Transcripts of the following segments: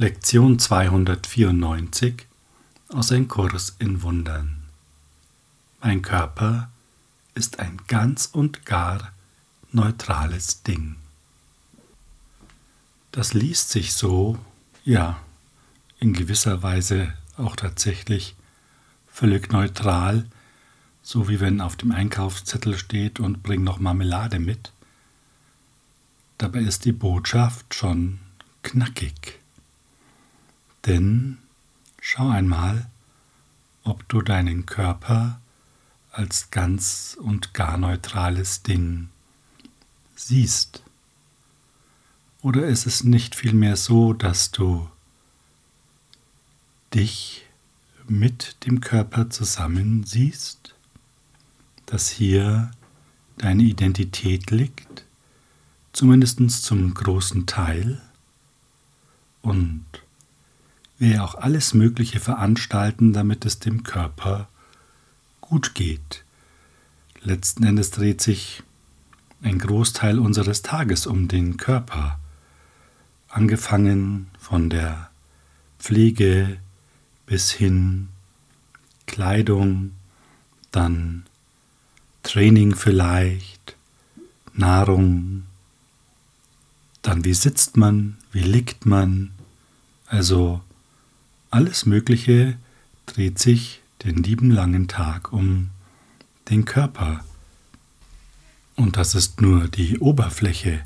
Lektion 294 aus Ein Kurs in Wundern. Mein Körper ist ein ganz und gar neutrales Ding. Das liest sich so, ja, in gewisser Weise auch tatsächlich völlig neutral, so wie wenn auf dem Einkaufszettel steht und bring noch Marmelade mit. Dabei ist die Botschaft schon knackig. Denn schau einmal, ob du deinen Körper als ganz und gar neutrales Ding siehst. Oder ist es nicht vielmehr so, dass du dich mit dem Körper zusammen siehst, dass hier deine Identität liegt, zumindest zum großen Teil, und wir auch alles Mögliche veranstalten, damit es dem Körper gut geht. Letzten Endes dreht sich ein Großteil unseres Tages um den Körper, angefangen von der Pflege bis hin Kleidung, dann Training vielleicht, Nahrung, dann wie sitzt man, wie liegt man, also alles Mögliche dreht sich den lieben langen Tag um den Körper. Und das ist nur die Oberfläche.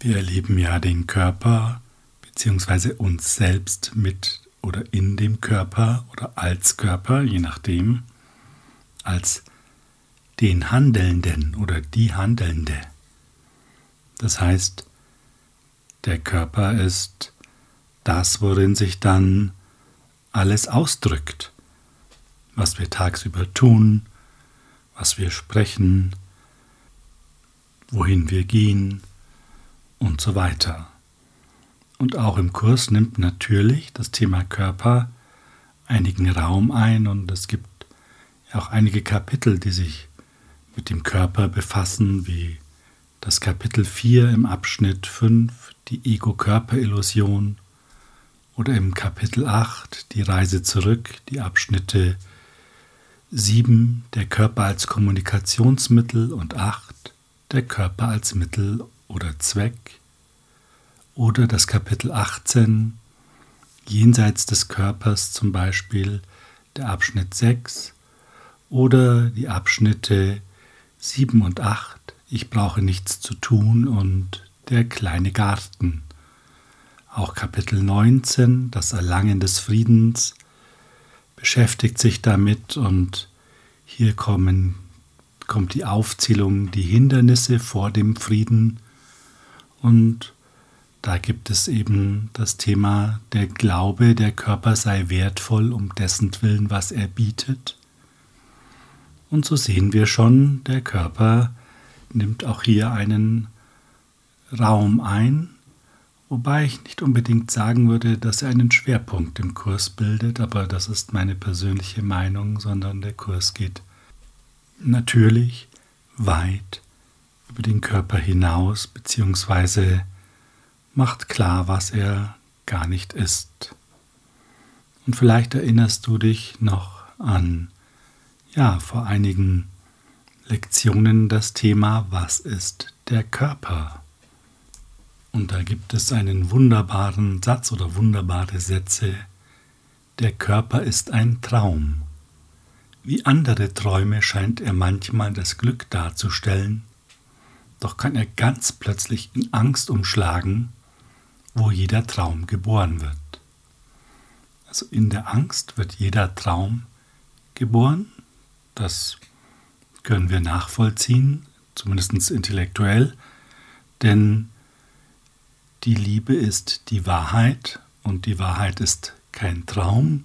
Wir erleben ja den Körper bzw. uns selbst mit oder in dem Körper oder als Körper, je nachdem, als den Handelnden oder die Handelnde. Das heißt, der Körper ist das, worin sich dann alles ausdrückt, was wir tagsüber tun, was wir sprechen, wohin wir gehen und so weiter. Und auch im Kurs nimmt natürlich das Thema Körper einigen Raum ein und es gibt auch einige Kapitel, die sich mit dem Körper befassen, wie das Kapitel 4 im Abschnitt 5, die Ego-Körper-Illusion, oder im Kapitel 8, die Reise zurück, die Abschnitte 7, der Körper als Kommunikationsmittel und 8, der Körper als Mittel oder Zweck, oder das Kapitel 18, jenseits des Körpers zum Beispiel, der Abschnitt 6 oder die Abschnitte 7 und 8, ich brauche nichts zu tun und der kleine Garten. Auch Kapitel 19, das Erlangen des Friedens, beschäftigt sich damit und hier kommen, kommt die Aufzählung, die Hindernisse vor dem Frieden und da gibt es eben das Thema der Glaube, der Körper sei wertvoll um dessen Willen, was er bietet. Und so sehen wir schon, der Körper nimmt auch hier einen Raum ein, wobei ich nicht unbedingt sagen würde, dass er einen Schwerpunkt im Kurs bildet, aber das ist meine persönliche Meinung, sondern der Kurs geht natürlich weit über den Körper hinaus, beziehungsweise macht klar, was er gar nicht ist. Und vielleicht erinnerst du dich noch an, ja, vor einigen Lektionen das Thema, was ist der Körper? Und da gibt es einen wunderbaren Satz oder wunderbare Sätze, der Körper ist ein Traum. Wie andere Träume scheint er manchmal das Glück darzustellen, doch kann er ganz plötzlich in Angst umschlagen, wo jeder Traum geboren wird. Also in der Angst wird jeder Traum geboren. Das können wir nachvollziehen, zumindest intellektuell, denn die Liebe ist die Wahrheit und die Wahrheit ist kein Traum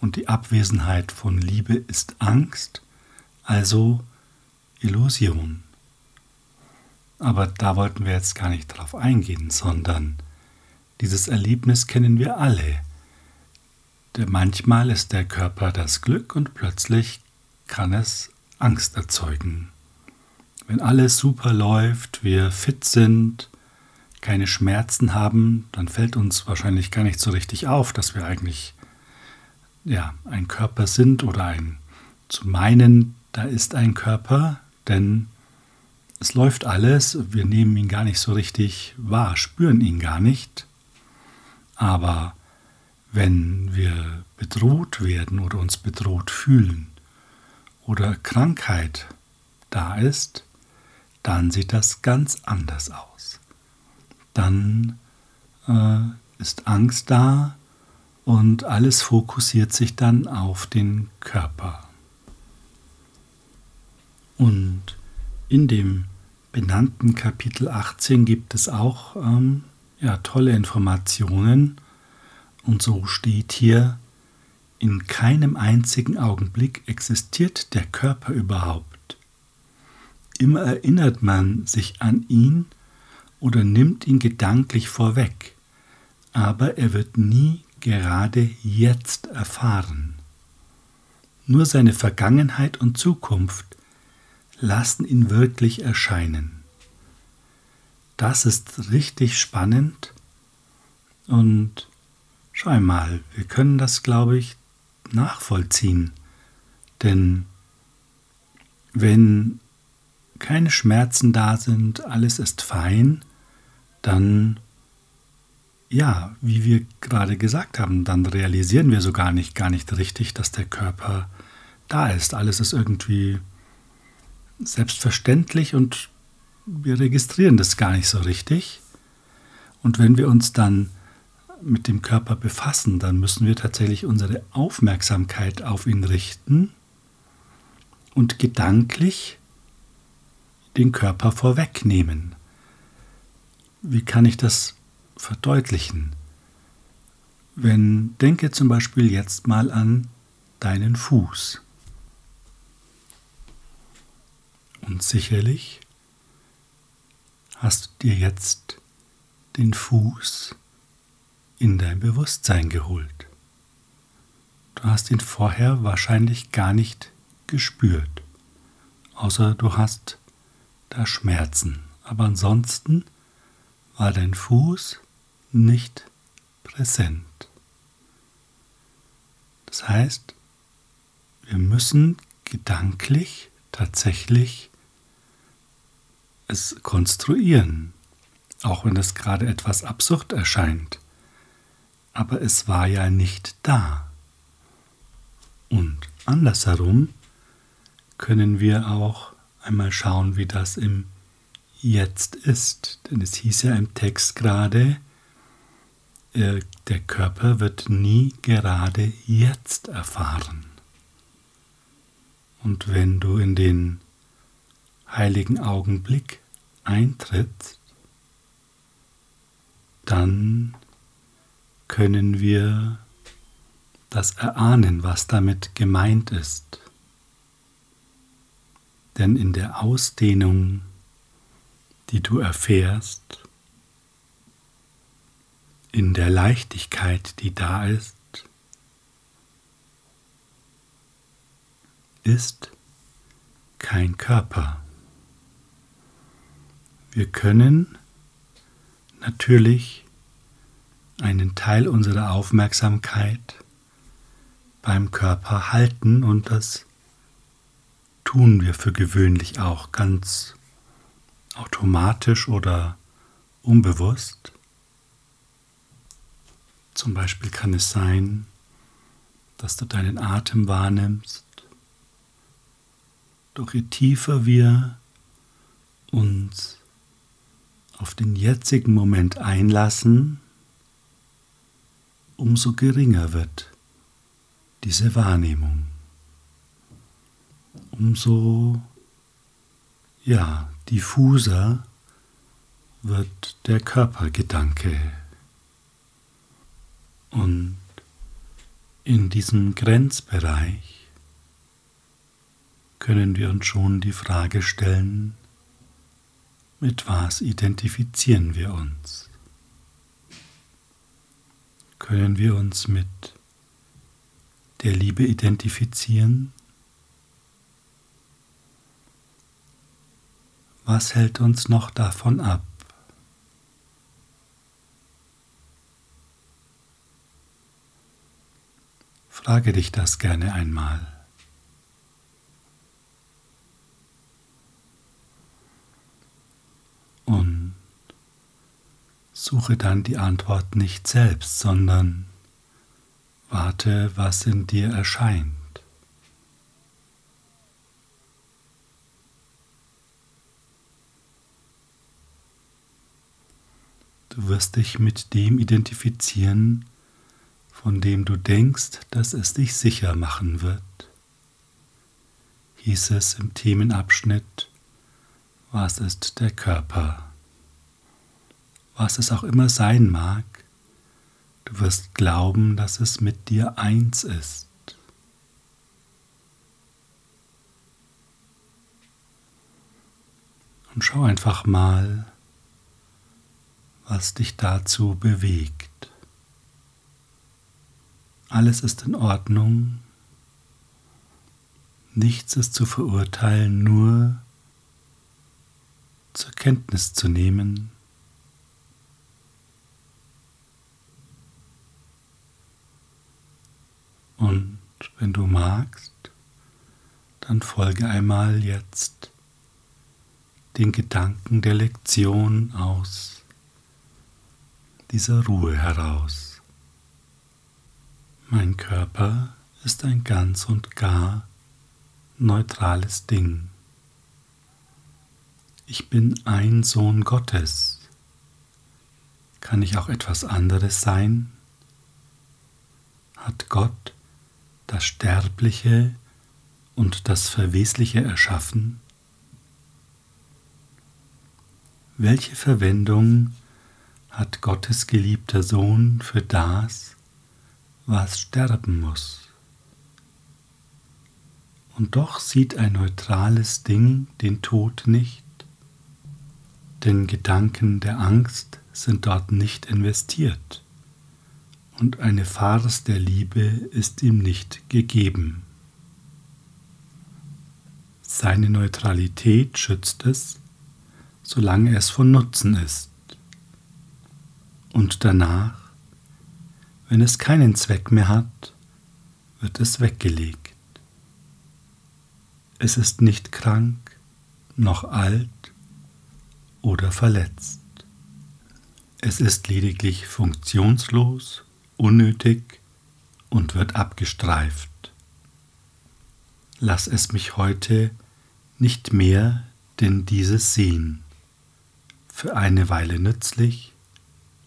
und die Abwesenheit von Liebe ist Angst, also Illusion. Aber da wollten wir jetzt gar nicht drauf eingehen, sondern dieses Erlebnis kennen wir alle. Denn manchmal ist der Körper das Glück und plötzlich kann es Angst erzeugen. Wenn alles super läuft, wir fit sind, keine Schmerzen haben, dann fällt uns wahrscheinlich gar nicht so richtig auf, dass wir eigentlich ja, ein Körper sind oder ein zu meinen, da ist ein Körper, denn es läuft alles, wir nehmen ihn gar nicht so richtig wahr, spüren ihn gar nicht. Aber wenn wir bedroht werden oder uns bedroht fühlen oder Krankheit da ist, dann sieht das ganz anders aus. Dann äh, ist Angst da und alles fokussiert sich dann auf den Körper. Und in dem benannten Kapitel 18 gibt es auch ähm, ja, tolle Informationen. Und so steht hier, in keinem einzigen Augenblick existiert der Körper überhaupt. Immer erinnert man sich an ihn oder nimmt ihn gedanklich vorweg, aber er wird nie gerade jetzt erfahren. Nur seine Vergangenheit und Zukunft lassen ihn wirklich erscheinen. Das ist richtig spannend und schau mal, wir können das, glaube ich, nachvollziehen. Denn wenn keine Schmerzen da sind, alles ist fein, dann, ja, wie wir gerade gesagt haben, dann realisieren wir so gar nicht, gar nicht richtig, dass der Körper da ist. Alles ist irgendwie selbstverständlich und wir registrieren das gar nicht so richtig. Und wenn wir uns dann mit dem Körper befassen, dann müssen wir tatsächlich unsere Aufmerksamkeit auf ihn richten und gedanklich den Körper vorwegnehmen. Wie kann ich das verdeutlichen? Wenn denke zum Beispiel jetzt mal an deinen Fuß. Und sicherlich hast du dir jetzt den Fuß in dein Bewusstsein geholt. Du hast ihn vorher wahrscheinlich gar nicht gespürt, außer du hast da Schmerzen. Aber ansonsten war dein Fuß nicht präsent. Das heißt, wir müssen gedanklich tatsächlich es konstruieren, auch wenn es gerade etwas absurd erscheint. Aber es war ja nicht da. Und andersherum können wir auch einmal schauen, wie das im Jetzt ist. Denn es hieß ja im Text gerade, äh, der Körper wird nie gerade jetzt erfahren. Und wenn du in den heiligen Augenblick eintrittst, dann können wir das erahnen, was damit gemeint ist. Denn in der Ausdehnung, die du erfährst, in der Leichtigkeit, die da ist, ist kein Körper. Wir können natürlich einen Teil unserer Aufmerksamkeit beim Körper halten und das tun wir für gewöhnlich auch ganz automatisch oder unbewusst. Zum Beispiel kann es sein, dass du deinen Atem wahrnimmst. Doch je tiefer wir uns auf den jetzigen Moment einlassen, umso geringer wird diese Wahrnehmung. Umso ja, diffuser wird der Körpergedanke. Und in diesem Grenzbereich können wir uns schon die Frage stellen, mit was identifizieren wir uns? Können wir uns mit der Liebe identifizieren? Was hält uns noch davon ab? Frage dich das gerne einmal. Und suche dann die Antwort nicht selbst, sondern warte, was in dir erscheint. Du wirst dich mit dem identifizieren, von dem du denkst, dass es dich sicher machen wird. Hieß es im Themenabschnitt, was ist der Körper? Was es auch immer sein mag, du wirst glauben, dass es mit dir eins ist. Und schau einfach mal, was dich dazu bewegt. Alles ist in Ordnung, nichts ist zu verurteilen, nur zur Kenntnis zu nehmen. Und wenn du magst, dann folge einmal jetzt den Gedanken der Lektion aus dieser Ruhe heraus. Mein Körper ist ein ganz und gar neutrales Ding. Ich bin ein Sohn Gottes. Kann ich auch etwas anderes sein? Hat Gott das Sterbliche und das Verwesliche erschaffen? Welche Verwendung hat Gottes geliebter Sohn für das, was sterben muss. Und doch sieht ein neutrales Ding den Tod nicht, denn Gedanken der Angst sind dort nicht investiert und eine Farce der Liebe ist ihm nicht gegeben. Seine Neutralität schützt es, solange es von Nutzen ist und danach, wenn es keinen Zweck mehr hat, wird es weggelegt. Es ist nicht krank, noch alt oder verletzt. Es ist lediglich funktionslos, unnötig und wird abgestreift. Lass es mich heute nicht mehr denn dieses sehen, für eine Weile nützlich,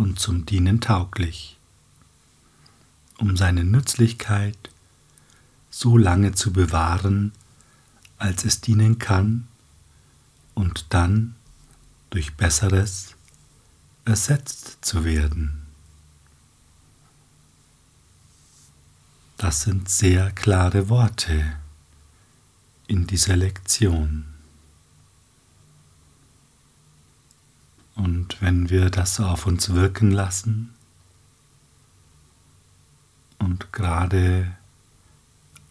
und zum Dienen tauglich, um seine Nützlichkeit so lange zu bewahren, als es dienen kann und dann durch Besseres ersetzt zu werden. Das sind sehr klare Worte in dieser Lektion. Und wenn wir das so auf uns wirken lassen und gerade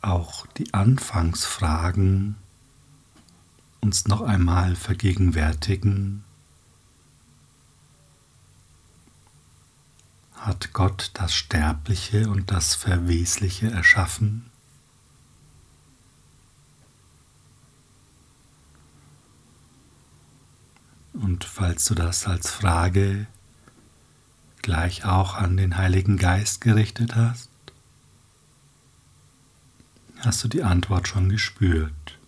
auch die Anfangsfragen uns noch einmal vergegenwärtigen, hat Gott das Sterbliche und das Verwesliche erschaffen? Und falls du das als Frage gleich auch an den Heiligen Geist gerichtet hast, hast du die Antwort schon gespürt.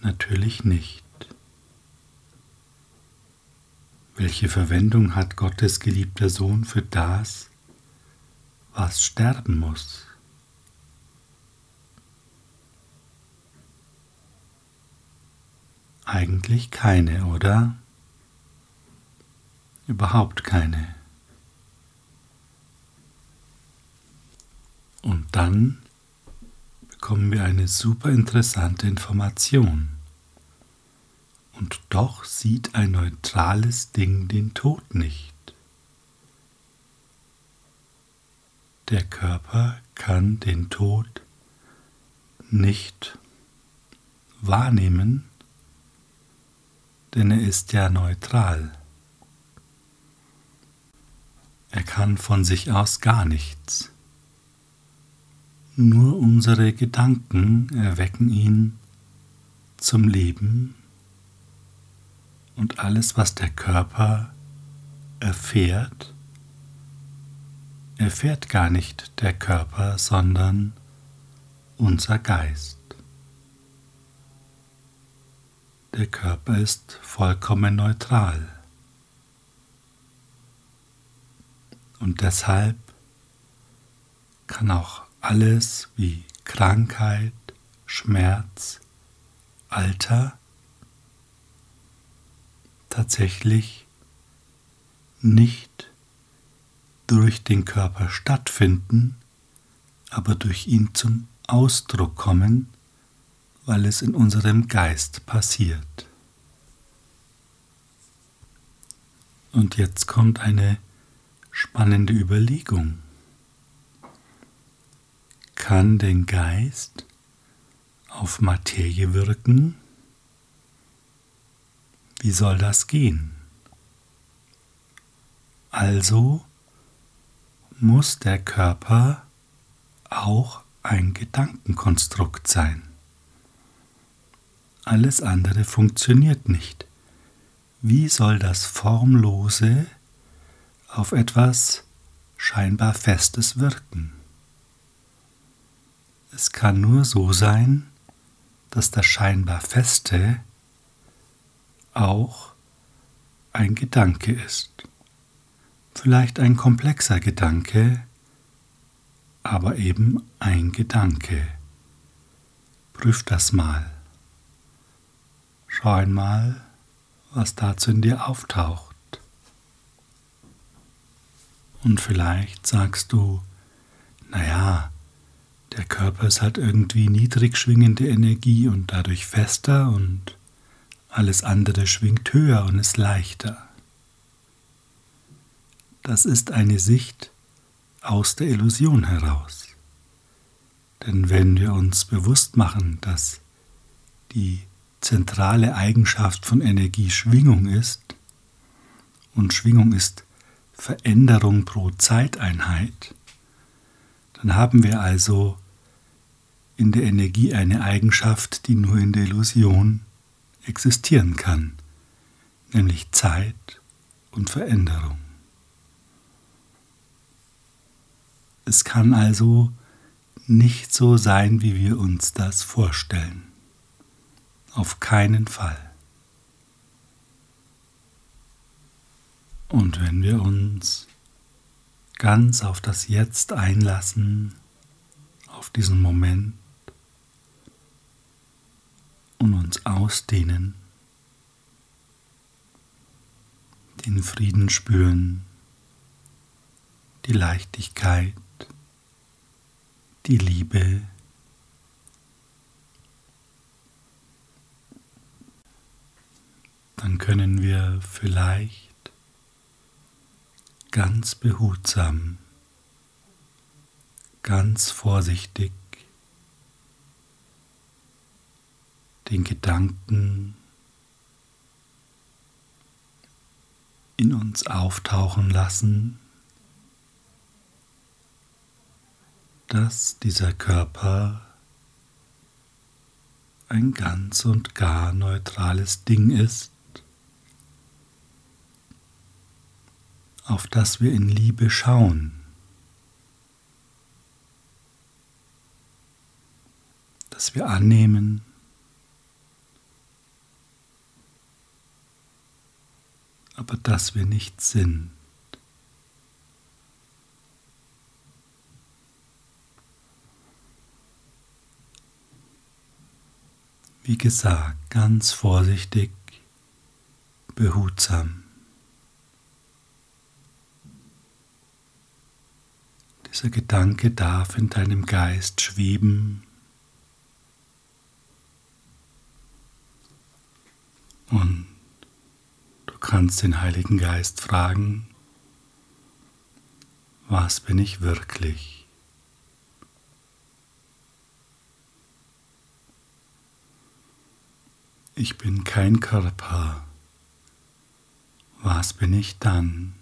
Natürlich nicht. Welche Verwendung hat Gottes geliebter Sohn für das, was sterben muss? Eigentlich keine, oder? Überhaupt keine. Und dann bekommen wir eine super interessante Information. Und doch sieht ein neutrales Ding den Tod nicht. Der Körper kann den Tod nicht wahrnehmen, denn er ist ja neutral. Er kann von sich aus gar nichts. Nur unsere Gedanken erwecken ihn zum Leben und alles, was der Körper erfährt, erfährt gar nicht der Körper, sondern unser Geist. Der Körper ist vollkommen neutral. Und deshalb kann auch alles wie Krankheit, Schmerz, Alter tatsächlich nicht durch den Körper stattfinden, aber durch ihn zum Ausdruck kommen, weil es in unserem Geist passiert. Und jetzt kommt eine spannende Überlegung. Kann den Geist auf Materie wirken? Wie soll das gehen? Also muss der Körper auch ein Gedankenkonstrukt sein. Alles andere funktioniert nicht. Wie soll das Formlose auf etwas scheinbar Festes wirken? Es kann nur so sein, dass das scheinbar Feste auch ein Gedanke ist. Vielleicht ein komplexer Gedanke, aber eben ein Gedanke. Prüf das mal. Schau einmal, was dazu in dir auftaucht. Und vielleicht sagst du, naja, der Körper ist halt irgendwie niedrig schwingende Energie und dadurch fester und alles andere schwingt höher und ist leichter. Das ist eine Sicht aus der Illusion heraus. Denn wenn wir uns bewusst machen, dass die zentrale Eigenschaft von Energie Schwingung ist, und Schwingung ist Veränderung pro Zeiteinheit, dann haben wir also in der Energie eine Eigenschaft, die nur in der Illusion existieren kann, nämlich Zeit und Veränderung. Es kann also nicht so sein, wie wir uns das vorstellen. Auf keinen Fall. Und wenn wir uns ganz auf das Jetzt einlassen, auf diesen Moment, und uns ausdehnen, den Frieden spüren, die Leichtigkeit, die Liebe. Dann können wir vielleicht ganz behutsam, ganz vorsichtig den Gedanken in uns auftauchen lassen, dass dieser Körper ein ganz und gar neutrales Ding ist, auf das wir in Liebe schauen. dass wir annehmen, aber dass wir nicht sind. Wie gesagt, ganz vorsichtig, behutsam. Dieser Gedanke darf in deinem Geist schweben und kannst den Heiligen Geist fragen, was bin ich wirklich? Ich bin kein Körper. Was bin ich dann?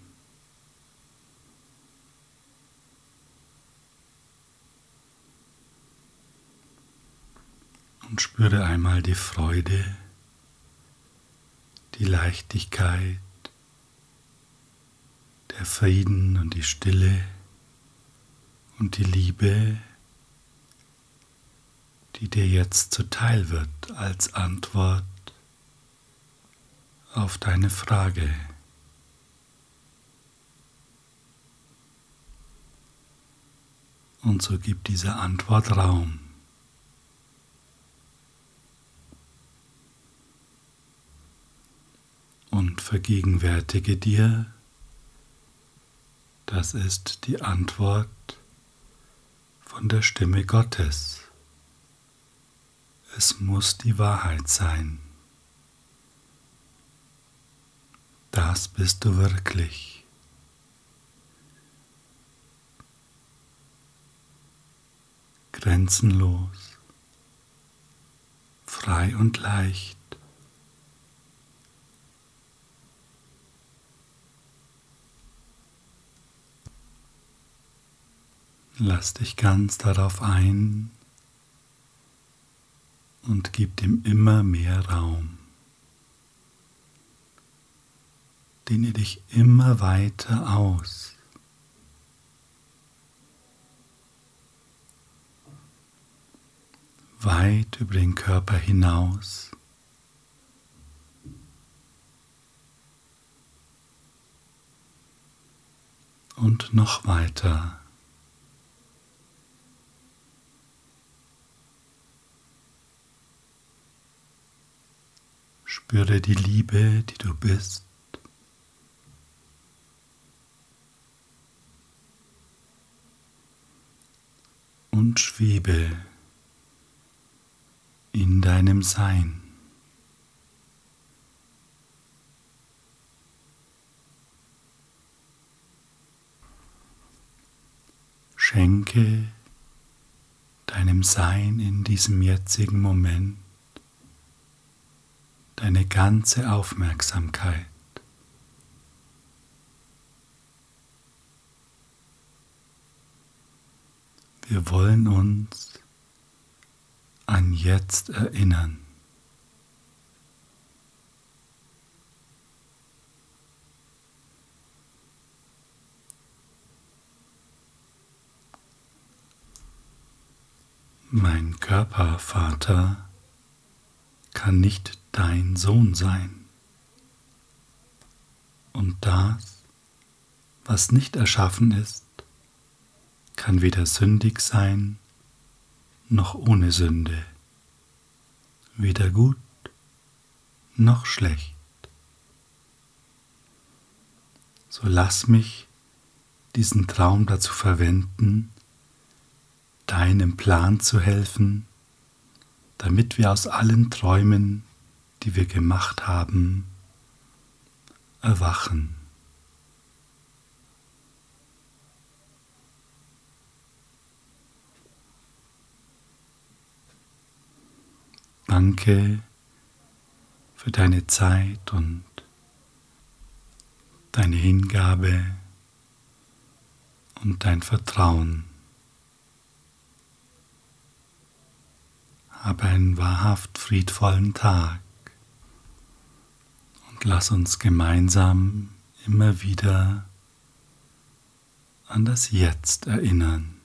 Und spüre einmal die Freude, die Leichtigkeit, der Frieden und die Stille und die Liebe, die dir jetzt zuteil wird als Antwort auf deine Frage. Und so gibt diese Antwort Raum. Und vergegenwärtige dir, das ist die Antwort von der Stimme Gottes. Es muss die Wahrheit sein. Das bist du wirklich. Grenzenlos, frei und leicht. Lass dich ganz darauf ein und gib dem immer mehr Raum. Dehne dich immer weiter aus. Weit über den Körper hinaus. Und noch weiter. Spüre die Liebe, die du bist. Und schwebe in deinem Sein. Schenke deinem Sein in diesem jetzigen Moment deine ganze Aufmerksamkeit. Wir wollen uns an jetzt erinnern. Mein Körpervater kann nicht dein Sohn sein. Und das, was nicht erschaffen ist, kann weder sündig sein noch ohne Sünde, weder gut noch schlecht. So lass mich diesen Traum dazu verwenden, deinem Plan zu helfen, damit wir aus allen Träumen die wir gemacht haben, erwachen. Danke für deine Zeit und deine Hingabe und dein Vertrauen. Habe einen wahrhaft friedvollen Tag lass uns gemeinsam immer wieder an das Jetzt erinnern.